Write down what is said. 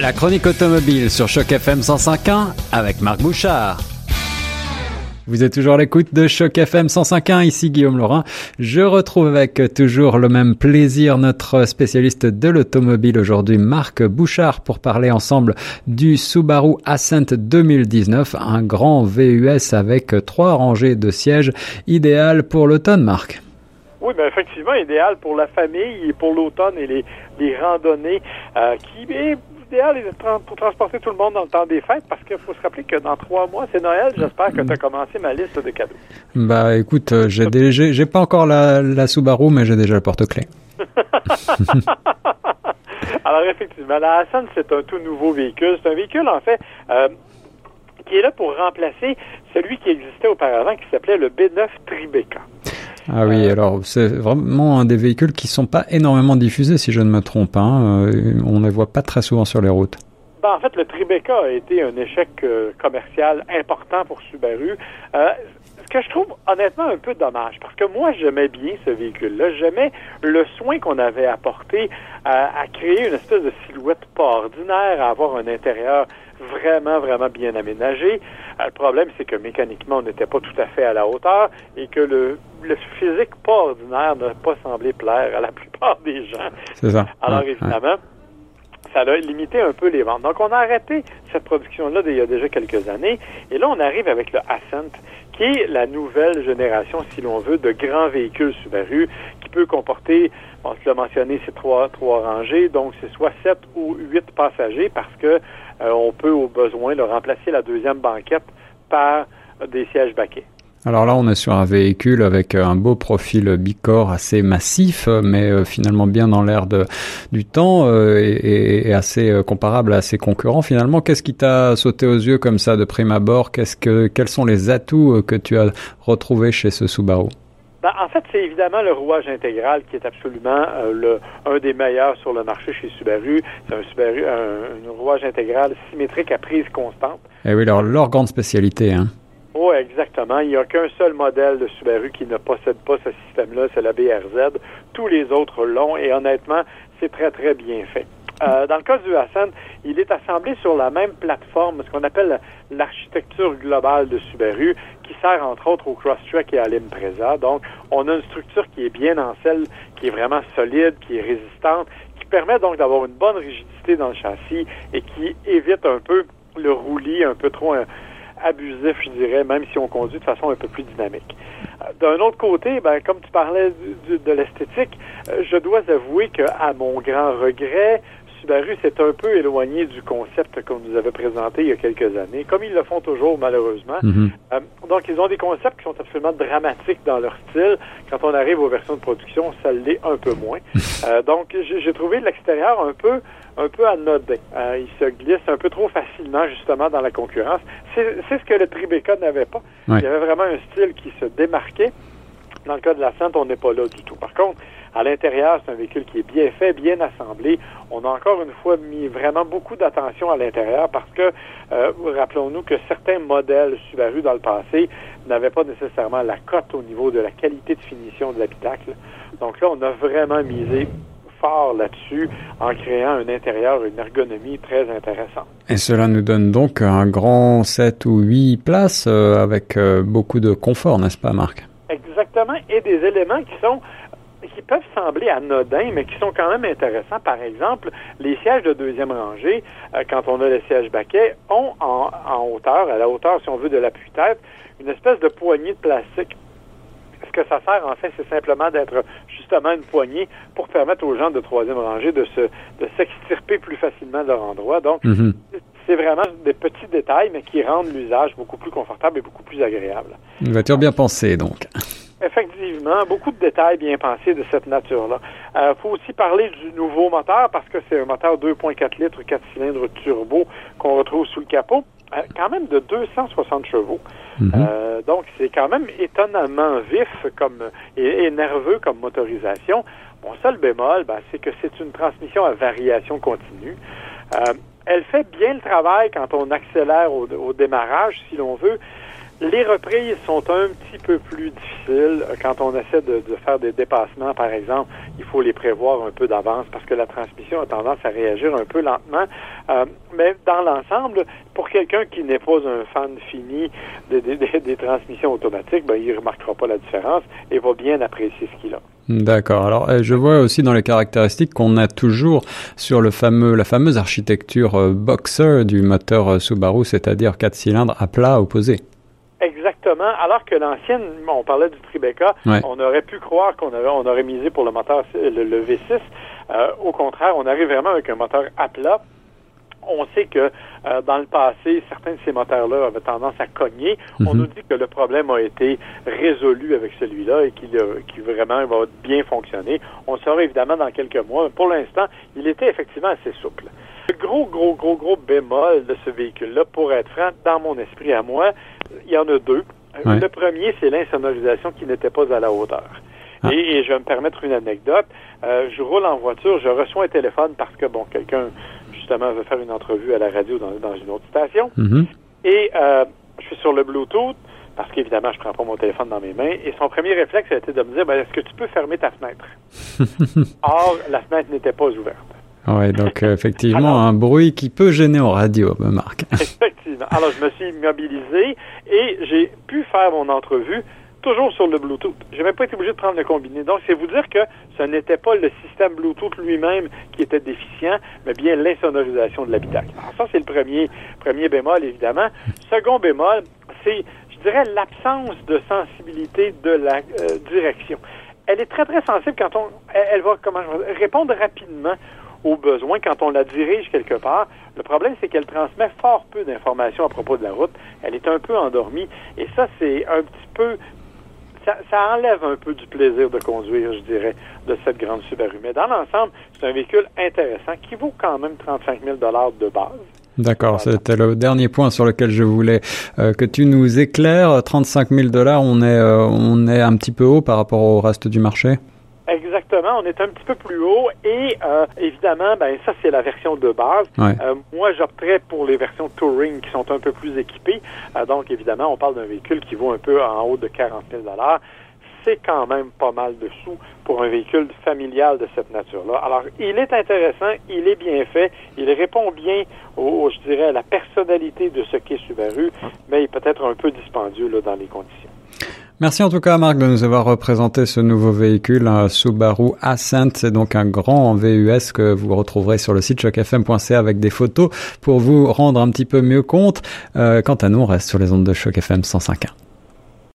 La chronique automobile sur Choc FM 105.1 avec Marc Bouchard. Vous êtes toujours à l'écoute de Choc FM 105.1, ici Guillaume Laurin. Je retrouve avec toujours le même plaisir notre spécialiste de l'automobile aujourd'hui, Marc Bouchard, pour parler ensemble du Subaru Ascent 2019, un grand VUS avec trois rangées de sièges, idéal pour l'automne, Marc. Oui, mais effectivement, idéal pour la famille et pour l'automne et les, randonnées, euh, qui idéal pour transporter tout le monde dans le temps des fêtes parce qu'il faut se rappeler que dans trois mois, c'est Noël. J'espère que tu as commencé ma liste de cadeaux. Bah écoute, euh, j'ai j'ai pas encore la, la Subaru, mais j'ai déjà le porte-clés. Alors effectivement, la Hassan, c'est un tout nouveau véhicule. C'est un véhicule, en fait, euh, qui est là pour remplacer celui qui existait auparavant, qui s'appelait le B9 Tribeca. Ah oui, euh, alors c'est vraiment un des véhicules qui sont pas énormément diffusés, si je ne me trompe. Hein. Euh, on ne les voit pas très souvent sur les routes. Ben, en fait, le Tribeca a été un échec euh, commercial important pour Subaru. ce que je trouve honnêtement un peu dommage, parce que moi j'aimais bien ce véhicule-là, j'aimais le soin qu'on avait apporté à, créer une espèce de silhouette pas ordinaire, à avoir un intérieur vraiment, vraiment bien aménagé. le problème, c'est que mécaniquement, on n'était pas tout à fait à la hauteur et que le le physique pas ordinaire n'a pas semblé plaire à la plupart des gens. C'est ça. Alors évidemment, ça a limité un peu les ventes. Donc on a arrêté cette production-là il y a déjà quelques années, et là on arrive avec le Ascent, qui est la nouvelle génération, si l'on veut, de grands véhicules Subaru, qui peut comporter, on se l'a mentionné, c'est trois, trois rangées, donc c'est soit sept ou huit passagers, parce que euh, on peut au besoin le remplacer la deuxième banquette par des sièges baquets. Alors là, on est sur un véhicule avec euh, un beau profil bicorps assez massif, euh, mais euh, finalement bien dans l'air du temps et, assez comparable à ses concurrents. Finalement, qu'est-ce qui t'a sauté aux yeux comme ça de prime abord? Qu'est-ce que, quels sont les atouts que tu as retrouvés chez ce Subaru? Ben, en fait, c'est évidemment le rouage intégral qui est absolument le, un des meilleurs sur le marché chez Subaru. C'est un, Subaru, un, rouage intégral symétrique à prise constante. Eh oui, alors leur grande spécialité, hein. Exactement. Il n'y a qu'un seul modèle de Subaru qui ne possède pas ce système-là, c'est la BRZ. Tous les autres l'ont et honnêtement, c'est très, très bien fait. Euh, dans le cas du Hassan, il est assemblé sur la même plateforme, ce qu'on appelle l'architecture globale de Subaru, qui sert entre autres au Crosstrek et à l'Impreza. Donc, on a une structure qui est bien en selle, qui est vraiment solide, qui est résistante, qui permet donc d'avoir une bonne rigidité dans le châssis et qui évite un peu le roulis un peu trop abusif, je dirais, même si on conduit de façon un peu plus dynamique. Euh, d'un autre côté, ben, comme tu parlais de l'esthétique, euh, je dois avouer qu'à mon grand regret, Subaru s'est un peu éloigné du concept qu'on nous avait présenté il y a quelques années, comme ils le font toujours malheureusement. Mm-hmm. Euh, donc ils ont des concepts qui sont absolument dramatiques dans leur style. Quand on arrive aux versions de production, ça l'est un peu moins. donc j'ai trouvé l'extérieur un peu un peu anodin. Euh, il se glisse un peu trop facilement justement dans la concurrence. C'est ce que le Tribeca n'avait pas. Il y avait vraiment un style qui se démarquait. Dans le cas de la Sainte, on n'est pas là du tout. Par contre, à l'intérieur, c'est un véhicule qui est bien fait, bien assemblé. On a encore une fois mis vraiment beaucoup d'attention à l'intérieur parce que, euh, rappelons-nous que certains modèles Subaru dans le passé n'avaient pas nécessairement la cote au niveau de la qualité de finition de l'habitacle. Donc là, on a vraiment misé fort là-dessus en créant un intérieur, une ergonomie très intéressante. Et cela nous donne donc un grand 7 ou 8 places euh, avec euh, beaucoup de confort, n'est-ce pas, Marc? Exactement, et des éléments qui sont qui peuvent sembler anodins, mais qui sont quand même intéressants. Par exemple, les sièges de deuxième rangée, euh, quand on a les sièges baquets, ont en, en hauteur, à la hauteur, si on veut, de l'appui-tête, une espèce de poignée de plastique ce que ça sert, en fait, c'est simplement d'être justement une poignée pour permettre aux gens de troisième rangée de se de s'extirper plus facilement de leur endroit. Donc, mhm. c'est vraiment des petits détails, mais qui rendent l'usage beaucoup plus confortable et beaucoup plus agréable. Une voiture bien pensée, donc? Effectivement, beaucoup de détails bien pensés de cette nature-là. Il euh, faut aussi parler du nouveau moteur parce que c'est un moteur 2.4 litres, 4 cylindres turbo qu'on retrouve sous le capot. Euh, quand même de 260 chevaux. Mhm. Euh, donc, c'est quand même étonnamment vif comme et, nerveux comme motorisation. Mon seul bémol, ben, c'est que c'est une transmission à variation continue. Euh, elle fait bien le travail quand on accélère au, démarrage, si l'on veut, les reprises sont un petit peu plus difficiles quand on essaie de, faire des dépassements, par exemple. Il faut les prévoir un peu d'avance parce que la transmission a tendance à réagir un peu lentement. Euh, mais dans l'ensemble, pour quelqu'un qui n'est pas un fan fini des, transmissions automatiques, ben, il ne remarquera pas la différence et va bien apprécier ce qu'il a. D'accord. Alors, euh, je vois aussi dans les caractéristiques qu'on a toujours sur le fameux, la fameuse architecture euh, Boxer du moteur Subaru, c'est-à-dire quatre cylindres à plat opposé. Exactement. Alors que l'ancienne, on parlait du Tribeca, on aurait pu croire qu'on avait, on aurait misé pour le moteur, le, V6. Euh, au contraire, on arrive vraiment avec un moteur à plat. On sait que euh, dans le passé, certains de ces moteurs-là avaient tendance à cogner. On mhm. nous dit que le problème a été résolu avec celui-là et qu'il qu vraiment va bien fonctionner. On le saura évidemment dans quelques mois. Pour l'instant, il était effectivement assez souple. Le gros, gros, gros, gros bémol de ce véhicule-là, pour être franc, dans mon esprit à moi, il y en a deux. Le premier, c'est l'insonorisation qui n'était pas à la hauteur. Ah. Et, je vais me permettre une anecdote. Euh, je roule en voiture, je reçois un téléphone parce que, bon, quelqu'un, justement, veut faire une entrevue à la radio dans, une autre station. Mm-hmm. Et euh, je suis sur le Bluetooth parce qu'évidemment, je prends pas mon téléphone dans mes mains. Et son premier réflexe a été de me dire, ben, est-ce que tu peux fermer ta fenêtre? Or, la fenêtre n'était pas ouverte. Oui, donc euh, effectivement, un bruit qui peut gêner en radio, Marc. Alors, je me suis mobilisé et j'ai pu faire mon entrevue toujours sur le Bluetooth. Je n'ai pas été obligé de prendre le combiné. Donc, c'est vous dire que ce n'était pas le système Bluetooth lui-même qui était déficient, mais bien l'insonorisation de l'habitacle. Alors, ça, c'est le premier, premier bémol, évidemment. Second bémol, c'est, je dirais, l'absence de sensibilité de la euh, direction. Elle est très, très sensible quand on, elle, va, comment répondre rapidement aux besoins quand on la dirige quelque part. Le problème, c'est qu'elle transmet fort peu d'informations à propos de la route. Elle est un peu endormie. Et ça, c'est un petit peu ça, ça, enlève un peu du plaisir de conduire, je dirais, de cette grande Subaru. Mais dans l'ensemble, c'est un véhicule intéressant qui vaut quand même 35 000 de base. D'accord, c'était le dernier point sur lequel je voulais euh, que tu nous éclaires. 35 000 dollars, on est euh, on est un petit peu haut par rapport au reste du marché? Exactement, on est un petit peu plus haut et euh, évidemment, ben ça c'est la version de base. Euh, moi, j'opterais pour les versions touring qui sont un peu plus équipées. Euh, donc évidemment, on parle d'un véhicule qui vaut un peu en haut de 40 000 dollars. C'est quand même pas mal de sous pour un véhicule familial de cette nature-là. Alors, il est intéressant, il est bien fait, il répond bien, au, je dirais, à la personnalité de ce qu'est Subaru, mais il est peut-être un peu dispendieux là, dans les conditions. Merci en tout cas Marc de nous avoir représenté ce nouveau véhicule, un Subaru Ascent. C'est donc un grand VUS que vous retrouverez sur le site chocfm.ca avec des photos pour vous rendre un petit peu mieux compte. Euh, quant à nous, on reste sur les ondes de Choc FM 105.1.